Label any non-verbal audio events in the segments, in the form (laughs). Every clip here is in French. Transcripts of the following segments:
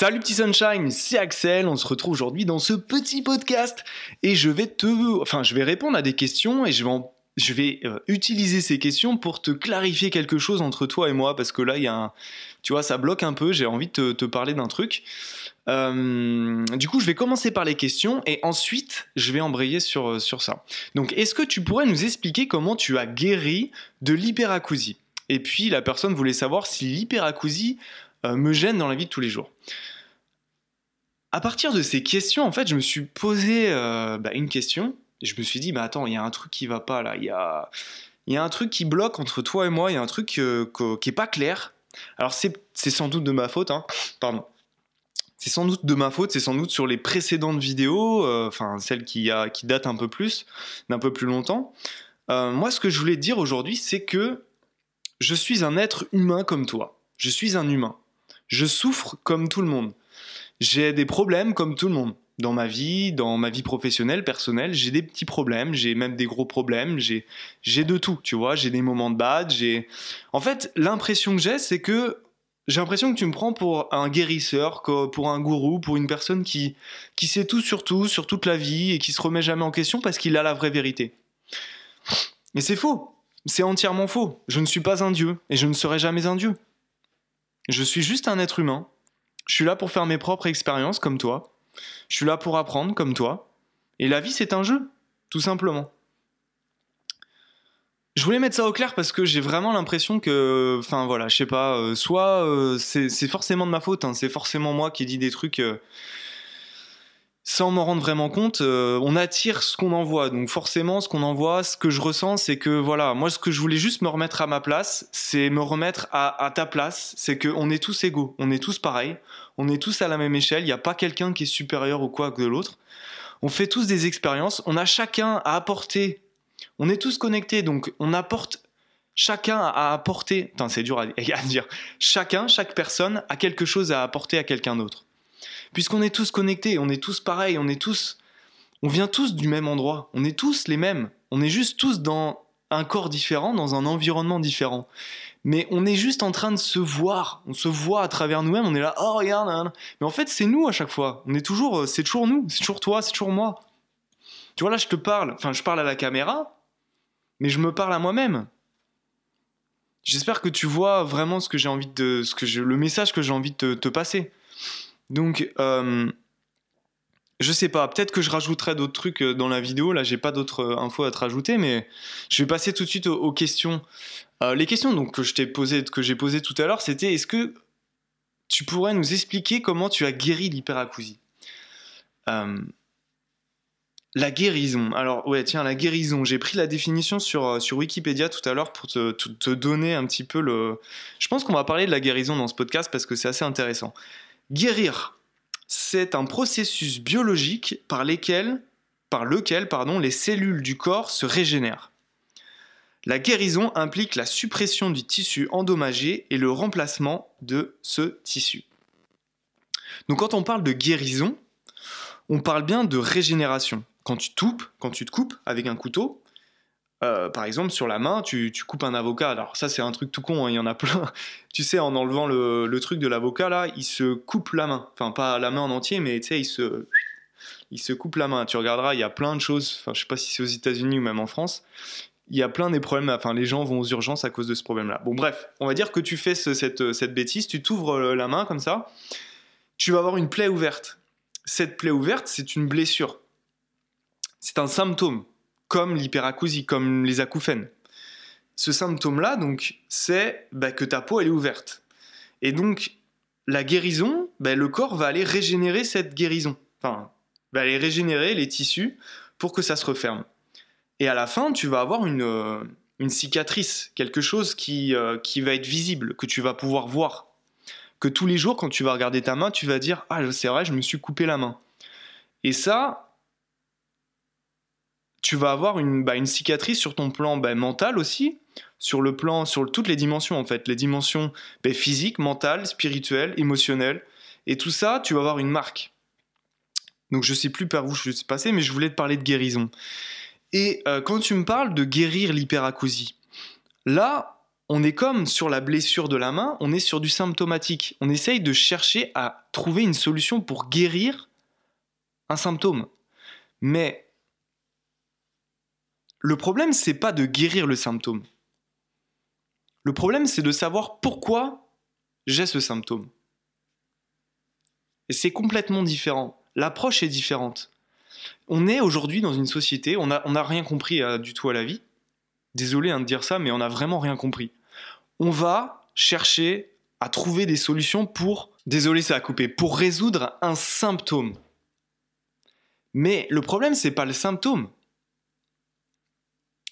Salut petit sunshine, c'est Axel. On se retrouve aujourd'hui dans ce petit podcast et je vais te, enfin, je vais répondre à des questions et je vais, je vais euh, utiliser ces questions pour te clarifier quelque chose entre toi et moi parce que là, il y a un, tu vois, ça bloque un peu. J'ai envie de te, parler d'un truc. Euh, du coup, je vais commencer par les questions et ensuite, je vais embrayer sur, euh, sur ça. Donc, est-ce que tu pourrais nous expliquer comment tu as guéri de l'hyperacousie? Et puis, la personne voulait savoir si l'hyperacousie me gêne dans la vie de tous les jours. À partir de ces questions, en fait, je me suis posé euh, bah, une question. Et je me suis dit, bah attends, il y a un truc qui va pas là. Il y a, y a un truc qui bloque entre toi et moi. Il y a un truc euh, qui est pas clair. Alors c'est sans doute de ma faute, hein. Pardon. C'est sans doute de ma faute, c'est sans doute sur les précédentes vidéos, enfin celles qui, datent un peu plus, d'un peu plus longtemps. moi, ce que je voulais dire aujourd'hui, c'est que je suis un être humain comme toi. Je suis un humain. Je souffre comme tout le monde. J'ai des problèmes comme tout le monde. Dans ma vie, dans ma vie professionnelle, personnelle, j'ai des petits problèmes, j'ai même des gros problèmes, j'ai, de tout, tu vois, j'ai des moments de bad, j'ai... En fait, l'impression que j'ai, c'est que j'ai l'impression que tu me prends pour un guérisseur, pour un gourou, pour une personne qui, qui sait tout sur tout, sur toute la vie, et qui se remet jamais en question parce qu'il a la vraie vérité. Mais c'est faux. C'est entièrement faux. Je ne suis pas un dieu, et je ne serai jamais un dieu. Je suis juste un être humain. Je suis là pour faire mes propres expériences comme toi. Je suis là pour apprendre comme toi. Et la vie, c'est un jeu, tout simplement. Je voulais mettre ça au clair parce que j'ai vraiment l'impression que, enfin voilà, je sais pas, euh, soit euh, c'est forcément de ma faute, hein, c'est forcément moi qui dis des trucs euh, sans m'en rendre vraiment compte, euh, on attire ce qu'on envoie. Donc forcément, ce qu'on envoie, ce que je ressens, c'est que voilà, moi ce que je voulais juste me remettre à ma place, c'est me remettre à, ta place, c'est qu'on est tous égaux, on est tous pareils, on est tous à la même échelle, il n'y a pas quelqu'un qui est supérieur ou quoi que de l'autre. On fait tous des expériences, on a chacun à apporter, on est tous connectés, donc on apporte chacun à apporter, c'est dur (laughs) à, dire, chacun, chaque personne a quelque chose à apporter à quelqu'un d'autre puisqu'on est tous connectés, on est tous pareils, on est tous, on vient tous du même endroit, on est tous les mêmes, on est juste tous dans un corps différent, dans un environnement différent. Mais on est juste en train de se voir, on se voit à travers nous-mêmes, on est là, oh regarde, mais en fait c'est nous à chaque fois, on est toujours, euh, c'est toujours nous, c'est toujours toi, c'est toujours moi. Tu vois là, je te parle, enfin je parle à la caméra, mais je me parle à moi-même. J'espère que tu vois vraiment ce que j'ai envie de, ce que le message que j'ai envie de te passer. Donc, euh, je sais pas, peut-être que je rajouterai d'autres trucs euh, dans la vidéo. Là, j'ai pas d'autres euh, infos à te rajouter, mais je vais passer tout de suite aux, questions. les questions que j'ai posées tout à l'heure, c'était est-ce que tu pourrais nous expliquer comment tu as guéri l'hyperacousie? La guérison. Alors, ouais, tiens, la guérison. J'ai pris la définition sur, sur Wikipédia tout à l'heure pour te, donner un petit peu le. Je pense qu'on va parler de la guérison dans ce podcast parce que c'est assez intéressant. Guérir, c'est un processus biologique par, lequel les cellules du corps se régénèrent. La guérison implique la suppression du tissu endommagé et le remplacement de ce tissu. Donc quand on parle de guérison, on parle bien de régénération. Quand tu, quand tu te coupes avec un couteau, euh, par exemple, sur la main, tu, coupes un avocat. Alors ça, c'est un truc tout con, hein, il y en a plein. (laughs) tu sais, en enlevant le, truc de l'avocat, là, il se coupe la main. Enfin, pas la main en entier, mais tu sais, il se, il se coupe la main. Tu regarderas, il y a plein de choses. Enfin, je sais pas si c'est aux États-Unis ou même en France. Il y a plein des problèmes. Enfin, les gens vont aux urgences à cause de ce problème-là. Bon, bref, on va dire que tu fais cette, cette bêtise, tu t'ouvres la main comme ça. Tu vas avoir une plaie ouverte. Cette plaie ouverte, c'est une blessure. C'est un symptôme comme l'hyperacousie, comme les acouphènes. Ce symptôme-là, donc, c'est bah, que ta peau elle est ouverte. Et donc, la guérison, bah, le corps va aller régénérer cette guérison. Enfin, va aller régénérer les tissus pour que ça se referme. Et à la fin, tu vas avoir une, euh, cicatrice, quelque chose qui, euh, qui va être visible, que tu vas pouvoir voir. Que tous les jours, quand tu vas regarder ta main, tu vas dire Ah, c'est vrai, je me suis coupé la main. Et ça, tu vas avoir une, bah, une cicatrice sur ton plan bah, mental aussi, sur le plan, sur toutes les dimensions en fait, les dimensions bah, physiques, mentales, spirituelles, émotionnelles, et tout ça, tu vas avoir une marque. Donc je sais plus par où je suis passé, mais je voulais te parler de guérison. Et euh, quand tu me parles de guérir l'hyperacousie, là, on est comme sur la blessure de la main, on est sur du symptomatique. On essaye de chercher à trouver une solution pour guérir un symptôme. Mais le problème, c'est pas de guérir le symptôme. Le problème, c'est de savoir pourquoi j'ai ce symptôme. Et c'est complètement différent. L'approche est différente. On est aujourd'hui dans une société, on n'a rien compris euh, du tout à la vie. Désolé hein, de dire ça, mais on n'a vraiment rien compris. On va chercher à trouver des solutions pour, désolé ça a coupé, pour résoudre un symptôme. Mais le problème, c'est pas le symptôme.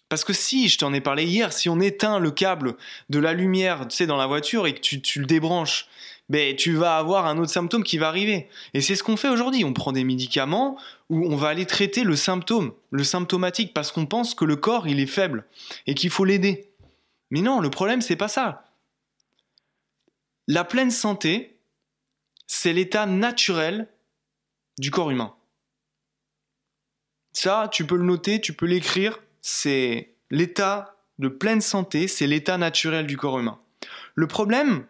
Parce que si, je t'en ai parlé hier, si on éteint le câble de la lumière, tu sais, dans la voiture et que tu, le débranches, ben, tu vas avoir un autre symptôme qui va arriver. Et c'est ce qu'on fait aujourd'hui. On prend des médicaments où on va aller traiter le symptôme, le symptomatique, parce qu'on pense que le corps, il est faible et qu'il faut l'aider. Mais non, le problème, c'est pas ça. La pleine santé, c'est l'état naturel du corps humain. Ça, tu peux le noter, tu peux l'écrire, c'est l'état de pleine santé, c'est l'état naturel du corps humain. Le problème,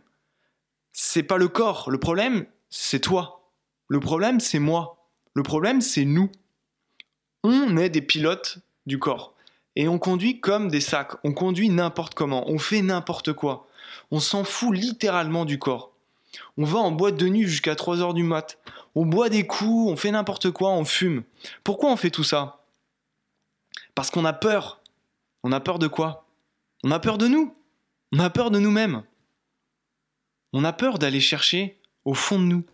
c'est pas le corps, le problème, c'est toi. Le problème, c'est moi. Le problème, c'est nous. On est des pilotes du corps. Et on conduit comme des sacs. On conduit n'importe comment. On fait n'importe quoi. On s'en fout littéralement du corps. On va en boîte de nuit jusqu'à 3 heures du mat. On boit des coups, on fait n'importe quoi, on fume. Pourquoi on fait tout ça? Parce qu'on a peur. On a peur de quoi? On a peur de nous. On a peur de nous-mêmes. On a peur d'aller chercher au fond de nous.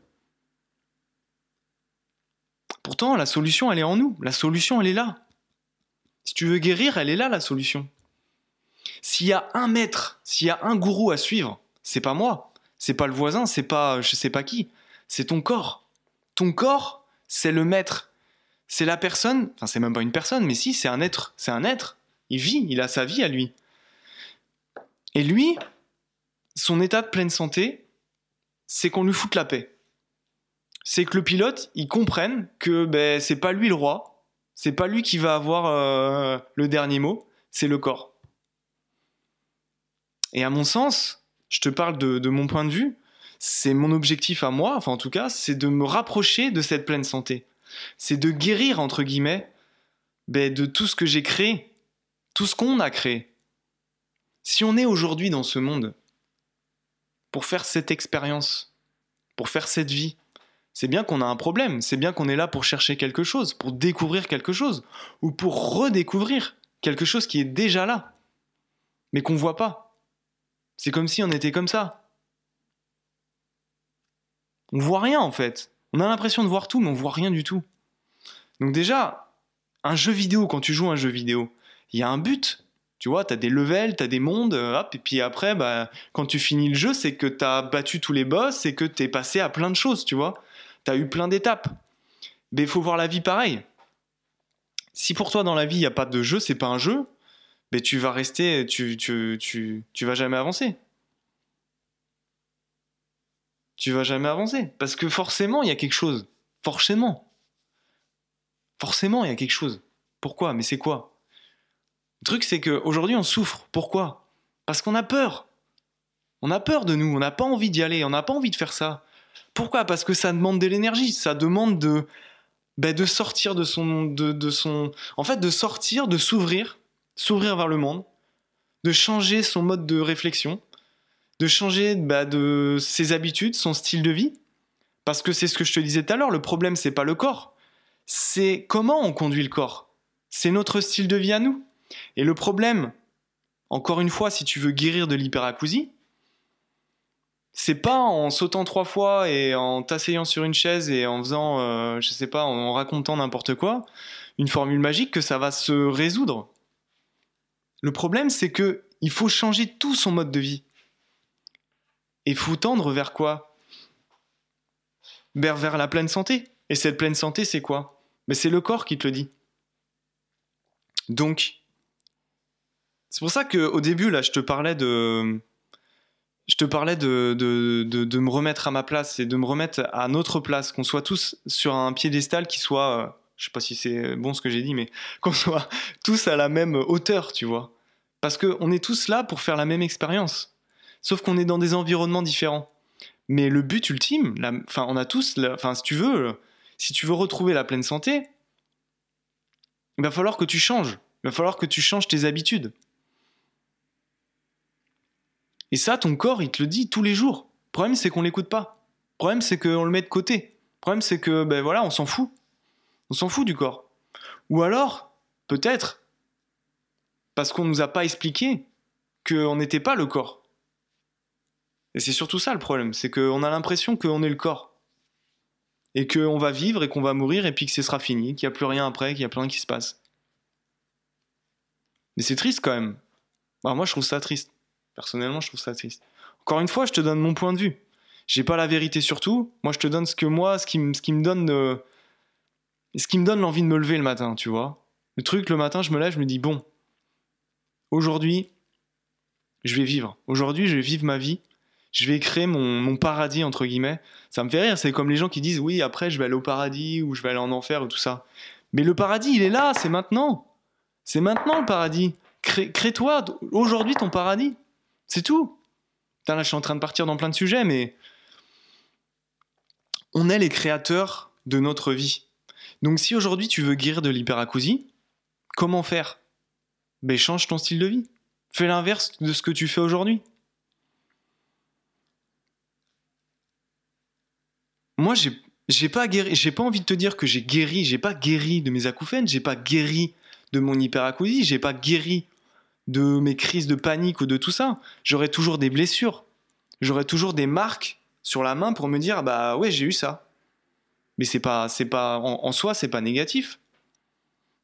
Pourtant, la solution, elle est en nous. La solution, elle est là. Si tu veux guérir, elle est là, la solution. S'il y a un maître, s'il y a un gourou à suivre, c'est pas moi, c'est pas le voisin, c'est pas je sais pas qui, c'est ton corps. Ton corps, c'est le maître. C'est la personne, enfin c'est même pas une personne, mais si, c'est un être, c'est un être. Il vit, il a sa vie à lui. Et lui, son état de pleine santé, c'est qu'on lui foute la paix. C'est que le pilote, il comprenne que ben, c'est pas lui le roi, c'est pas lui qui va avoir euh, le dernier mot, c'est le corps. Et à mon sens, je te parle de, mon point de vue, c'est mon objectif à moi, enfin en tout cas, c'est de me rapprocher de cette pleine santé. C'est de guérir, entre guillemets, ben, de tout ce que j'ai créé, tout ce qu'on a créé. Si on est aujourd'hui dans ce monde pour faire cette expérience, pour faire cette vie. C'est bien qu'on a un problème, c'est bien qu'on est là pour chercher quelque chose, pour découvrir quelque chose, ou pour redécouvrir quelque chose qui est déjà là, mais qu'on ne voit pas. C'est comme si on était comme ça. On voit rien en fait. On a l'impression de voir tout, mais on voit rien du tout. Donc déjà, un jeu vidéo, quand tu joues un jeu vidéo, il y a un but. Tu vois, tu as des levels, tu as des mondes, euh, hop, et puis après, bah, quand tu finis le jeu, c'est que tu as battu tous les boss et que tu es passé à plein de choses, tu vois. Tu as eu plein d'étapes. Mais il faut voir la vie pareil. Si pour toi dans la vie, il n'y a pas de jeu, c'est pas un jeu, mais tu vas rester, tu, tu vas jamais avancer. Tu vas jamais avancer. Parce que forcément, il y a quelque chose. Forcément. Forcément, il y a quelque chose. Pourquoi? Mais c'est quoi? Le truc, c'est qu'aujourd'hui, on souffre. Pourquoi? Parce qu'on a peur. On a peur de nous, on n'a pas envie d'y aller, on n'a pas envie de faire ça. Pourquoi? Parce que ça demande de l'énergie, ça demande de, ben, de sortir de son, de, son... En fait, de sortir, de s'ouvrir, s'ouvrir vers le monde, de changer son mode de réflexion, de changer ben, de ses habitudes, son style de vie. Parce que c'est ce que je te disais tout à l'heure, le problème, c'est pas le corps, c'est comment on conduit le corps. C'est notre style de vie à nous. Et le problème, encore une fois, si tu veux guérir de l'hyperacousie, c'est pas en sautant trois fois et en t'asseyant sur une chaise et en faisant, euh, je sais pas, en racontant n'importe quoi, une formule magique que ça va se résoudre. Le problème, c'est que il faut changer tout son mode de vie. Et faut tendre vers quoi? Vers, vers la pleine santé. Et cette pleine santé, c'est quoi? Mais c'est le corps qui te le dit. Donc, c'est pour ça qu'au début, là, je te parlais de. Je te parlais de, de, de, me remettre à ma place et de me remettre à notre place, qu'on soit tous sur un piédestal qui soit. Euh, je sais pas si c'est bon ce que j'ai dit, mais (laughs) qu'on soit tous à la même hauteur, tu vois. Parce qu'on est tous là pour faire la même expérience. Sauf qu'on est dans des environnements différents. Mais le but ultime, enfin, on a tous, si tu veux, si tu veux retrouver la pleine santé, il va falloir que tu changes. Il va falloir que tu changes tes habitudes. Et ça, ton corps, il te le dit tous les jours. Le problème, c'est qu'on l'écoute pas. Le problème, c'est qu'on le met de côté. Le problème, c'est que, ben voilà, on s'en fout. On s'en fout du corps. Ou alors, peut-être, parce qu'on ne nous a pas expliqué qu'on n'était pas le corps. Et c'est surtout ça le problème, c'est qu'on a l'impression qu'on est le corps. Et qu'on va vivre et qu'on va mourir et puis que ce sera fini, qu'il n'y a plus rien après, qu'il n'y a plus rien qui se passe. Mais c'est triste quand même. moi, je trouve ça triste. Personnellement, je trouve ça triste. Encore une fois, je te donne mon point de vue. J'ai pas la vérité sur tout. Moi, je te donne ce que moi, ce qui, donne, euh, ce qui me donne l'envie de me lever le matin, tu vois. Le truc, le matin, je me lève, je me dis bon, aujourd'hui, je vais vivre. Aujourd'hui, je vais vivre ma vie. Je vais créer mon, paradis entre guillemets. Ça me fait rire. C'est comme les gens qui disent oui, après, je vais aller au paradis ou je vais aller en enfer ou tout ça. Mais le paradis, il est là. C'est maintenant. C'est maintenant le paradis. Crée-toi aujourd'hui ton paradis. C'est tout. là, je suis en train de partir dans plein de sujets, mais on est les créateurs de notre vie. Donc si aujourd'hui tu veux guérir de l'hyperacousie, comment faire? Ben change ton style de vie. Fais l'inverse de ce que tu fais aujourd'hui. Moi, j'ai j'ai pas j'ai pas envie de te dire que j'ai guéri, j'ai pas guéri de mes acouphènes, j'ai pas guéri de mon hyperacousie, j'ai pas guéri de mes crises de panique ou de tout ça. J'aurai toujours des blessures. J'aurai toujours des marques sur la main pour me dire bah ouais, j'ai eu ça. Mais c'est pas c'est pas en, en soi, c'est pas négatif.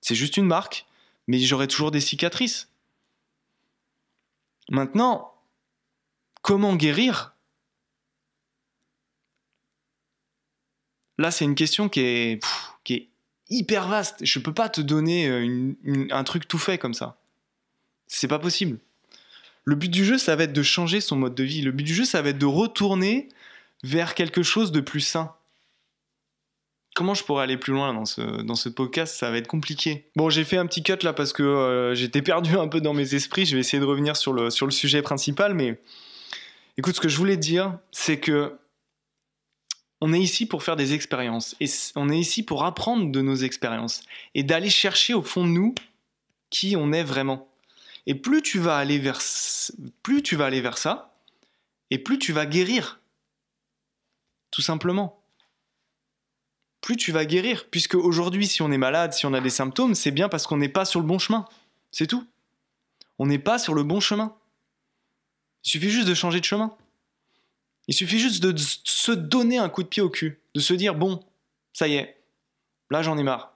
C'est juste une marque, mais j'aurai toujours des cicatrices. Maintenant, comment guérir? Là, c'est une question qui est, qui est hyper vaste. Je peux pas te donner euh, un truc tout fait comme ça. C'est pas possible. Le but du jeu, ça va être de changer son mode de vie. Le but du jeu, ça va être de retourner vers quelque chose de plus sain. Comment je pourrais aller plus loin dans ce, dans ce podcast? Ça va être compliqué. Bon, j'ai fait un petit cut là parce que euh, j'étais perdu un peu dans mes esprits. Je vais essayer de revenir sur le, sur le sujet principal. Mais écoute, ce que je voulais dire, c'est que on est ici pour faire des expériences. Et on est ici pour apprendre de nos expériences. Et d'aller chercher au fond de nous qui on est vraiment. Et plus tu vas aller vers, plus tu vas aller vers ça, et plus tu vas guérir. Tout simplement. Plus tu vas guérir. Puisque aujourd'hui, si on est malade, si on a des symptômes, c'est bien parce qu'on n'est pas sur le bon chemin. C'est tout. On n'est pas sur le bon chemin. Il suffit juste de changer de chemin. Il suffit juste de se donner un coup de pied au cul, de se dire bon, ça y est, là j'en ai marre.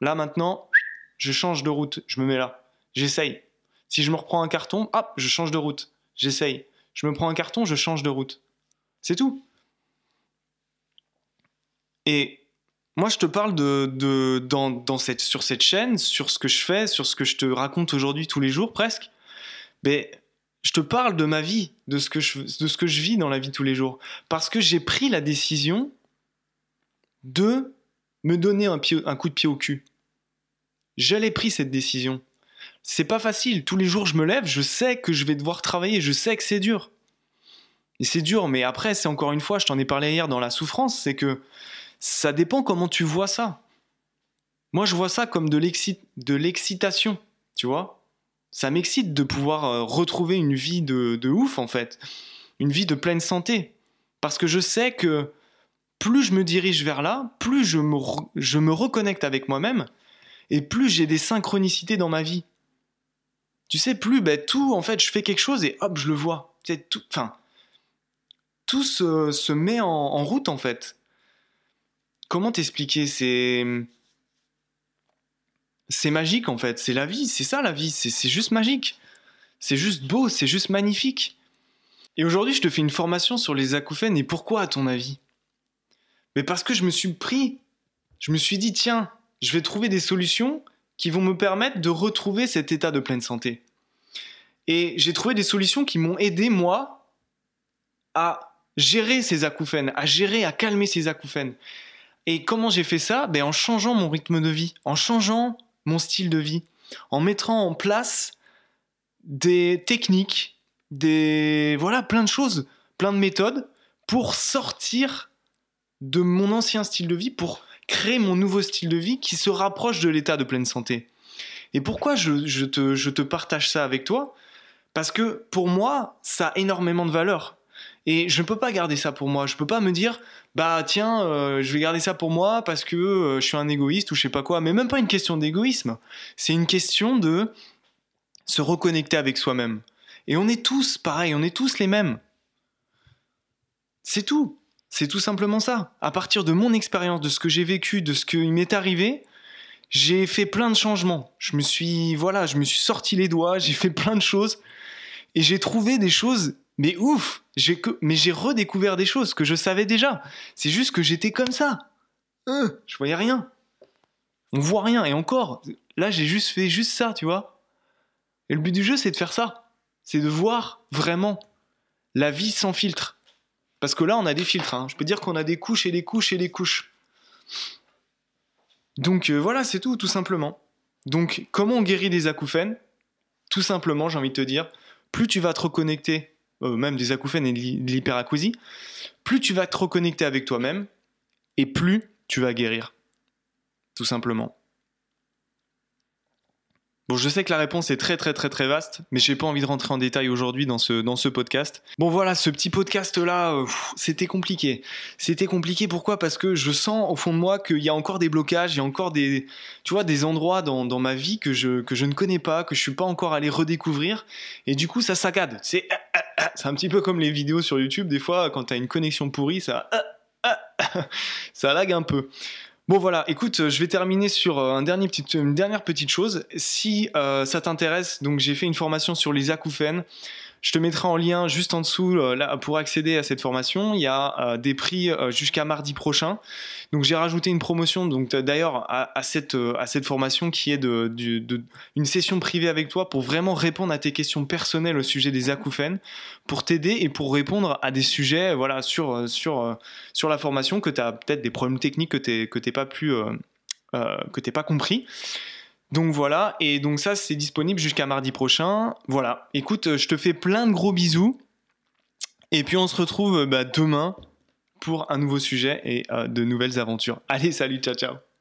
Là maintenant, je change de route, je me mets là. J'essaye. Si je me reprends un carton, hop, je change de route. J'essaye. Je me prends un carton, je change de route. C'est tout. Et moi, je te parle de, sur cette chaîne, sur ce que je fais, sur ce que je te raconte aujourd'hui tous les jours presque. Mais je te parle de ma vie, de ce, que je, de vis dans la vie tous les jours. Parce que j'ai pris la décision de me donner un, un coup de pied au cul. J'allais pris cette décision c'est pas facile. Tous les jours, je me lève, je sais que je vais devoir travailler, je sais que c'est dur. Et c'est dur, mais après, c'est encore une fois, je t'en ai parlé hier dans la souffrance, c'est que ça dépend comment tu vois ça. Moi, je vois ça comme de l'excitation, tu vois. Ça m'excite de pouvoir euh, retrouver une vie de, ouf, en fait. Une vie de pleine santé. Parce que je sais que plus je me dirige vers là, plus je me, reconnecte avec moi-même, et plus j'ai des synchronicités dans ma vie tu sais plus, ben, tout, en fait, je fais quelque chose et hop, je le vois. tout, enfin, tout se, met en, route, en fait. Comment t'expliquer C'est. C'est magique, en fait. C'est la vie, c'est ça la vie. C'est juste magique. C'est juste beau, c'est juste magnifique. Et aujourd'hui, je te fais une formation sur les acouphènes et pourquoi, à ton avis? Mais parce que je me suis pris. Je me suis dit, tiens, je vais trouver des solutions qui vont me permettre de retrouver cet état de pleine santé. Et j'ai trouvé des solutions qui m'ont aidé, moi, à gérer ces acouphènes, à gérer, à calmer ces acouphènes. Et comment j'ai fait ça? Ben En changeant mon rythme de vie, en changeant mon style de vie, en mettant en place des techniques, des voilà, plein de choses, plein de méthodes pour sortir de mon ancien style de vie, pour créer mon nouveau style de vie qui se rapproche de l'état de pleine santé. Et pourquoi je, te, je te partage ça avec toi? Parce que pour moi, ça a énormément de valeur. Et je ne peux pas garder ça pour moi. Je ne peux pas me dire, bah tiens, euh, je vais garder ça pour moi parce que euh, je suis un égoïste ou je sais pas quoi. Mais même pas une question d'égoïsme. C'est une question de se reconnecter avec soi-même. Et on est tous pareil, on est tous les mêmes. C'est tout. C'est tout simplement ça. À partir de mon expérience, de ce que j'ai vécu, de ce qui m'est arrivé, j'ai fait plein de changements. Je me suis, voilà, je me suis sorti les doigts, j'ai fait plein de choses et j'ai trouvé des choses mais ouf. Mais j'ai redécouvert des choses que je savais déjà. C'est juste que j'étais comme ça. Euh, je voyais rien. On voit rien. Et encore, là, j'ai juste fait juste ça, tu vois. Et le but du jeu, c'est de faire ça. C'est de voir vraiment la vie sans filtre. Parce que là, on a des filtres. Hein. Je peux dire qu'on a des couches et des couches et des couches. Donc euh, voilà, c'est tout, tout simplement. Donc, comment on guérit des acouphènes? Tout simplement, j'ai envie de te dire, plus tu vas te reconnecter euh, même des acouphènes et de l'hyperacousie, plus tu vas te reconnecter avec toi-même et plus tu vas guérir. Tout simplement. Je sais que la réponse est très très très très vaste, mais j'ai pas envie de rentrer en détail aujourd'hui dans ce, dans ce podcast. Bon voilà, ce petit podcast là, euh, c'était compliqué. C'était compliqué pourquoi? Parce que je sens au fond de moi qu'il y a encore des blocages, il y a encore des, tu vois, des endroits dans, dans, ma vie que je, que je ne connais pas, que je suis pas encore allé redécouvrir, et du coup ça saccade. C'est c'est un petit peu comme les vidéos sur YouTube, des fois quand tu as une connexion pourrie, ça (laughs) ça lag un peu. Bon voilà, écoute, euh, je vais terminer sur euh, une dernière petite chose. Si euh, ça t'intéresse, donc j'ai fait une formation sur les acouphènes. Je te mettrai en lien juste en dessous euh, là, pour accéder à cette formation. Il y a euh, des prix euh, jusqu'à mardi prochain. Donc j'ai rajouté une promotion d'ailleurs à, cette, formation qui est de, une session privée avec toi pour vraiment répondre à tes questions personnelles au sujet des acouphènes, pour t'aider et pour répondre à des sujets voilà sur la formation que tu as peut-être des problèmes techniques que tu que pas pas compris. Donc voilà, et donc ça c'est disponible jusqu'à mardi prochain. Voilà, écoute, je te fais plein de gros bisous. Et puis on se retrouve bah, demain pour un nouveau sujet et euh, de nouvelles aventures. Allez, salut, ciao ciao